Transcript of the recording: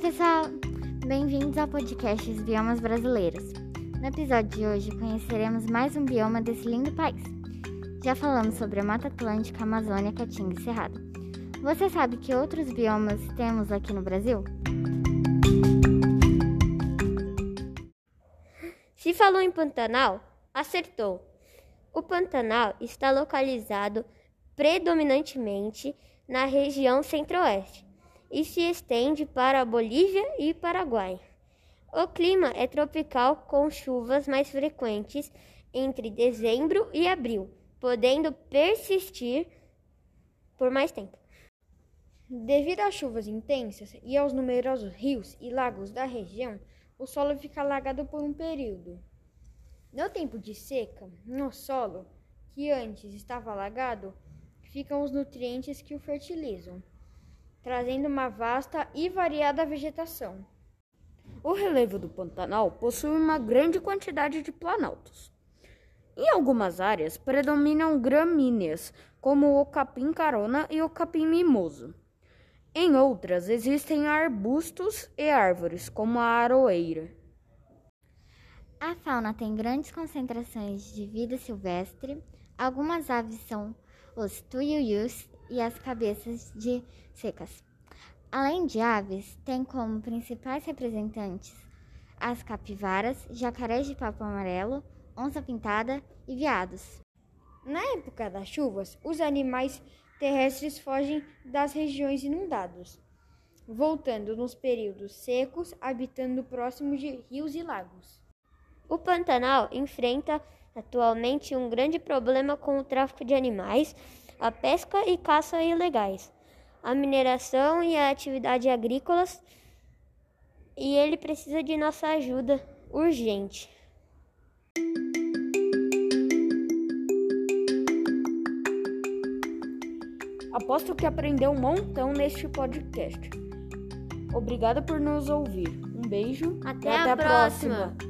pessoal, bem-vindos ao podcast Biomas Brasileiros. No episódio de hoje conheceremos mais um bioma desse lindo país. Já falamos sobre a Mata Atlântica, Amazônia, Caatinga e Cerrado. Você sabe que outros biomas temos aqui no Brasil? Se falou em Pantanal, acertou. O Pantanal está localizado predominantemente na região centro-oeste e se estende para a Bolívia e Paraguai. O clima é tropical com chuvas mais frequentes entre dezembro e abril, podendo persistir por mais tempo. Devido às chuvas intensas e aos numerosos rios e lagos da região, o solo fica alagado por um período. No tempo de seca, no solo, que antes estava alagado, ficam os nutrientes que o fertilizam, trazendo uma vasta e variada vegetação. O relevo do Pantanal possui uma grande quantidade de planaltos. Em algumas áreas predominam gramíneas, como o capim-carona e o capim-mimoso. Em outras existem arbustos e árvores, como a aroeira. A fauna tem grandes concentrações de vida silvestre. Algumas aves são os tuiuius e as cabeças de secas. Além de aves, tem como principais representantes as capivaras, jacarés de papo amarelo, onça-pintada e veados. Na época das chuvas, os animais terrestres fogem das regiões inundadas, voltando nos períodos secos, habitando próximo de rios e lagos. O Pantanal enfrenta atualmente um grande problema com o tráfico de animais, a pesca e caça ilegais, a mineração e a atividade agrícolas, e ele precisa de nossa ajuda urgente. Aposto que aprendeu um montão neste podcast. Obrigada por nos ouvir. Um beijo Até e a até a próxima. próxima.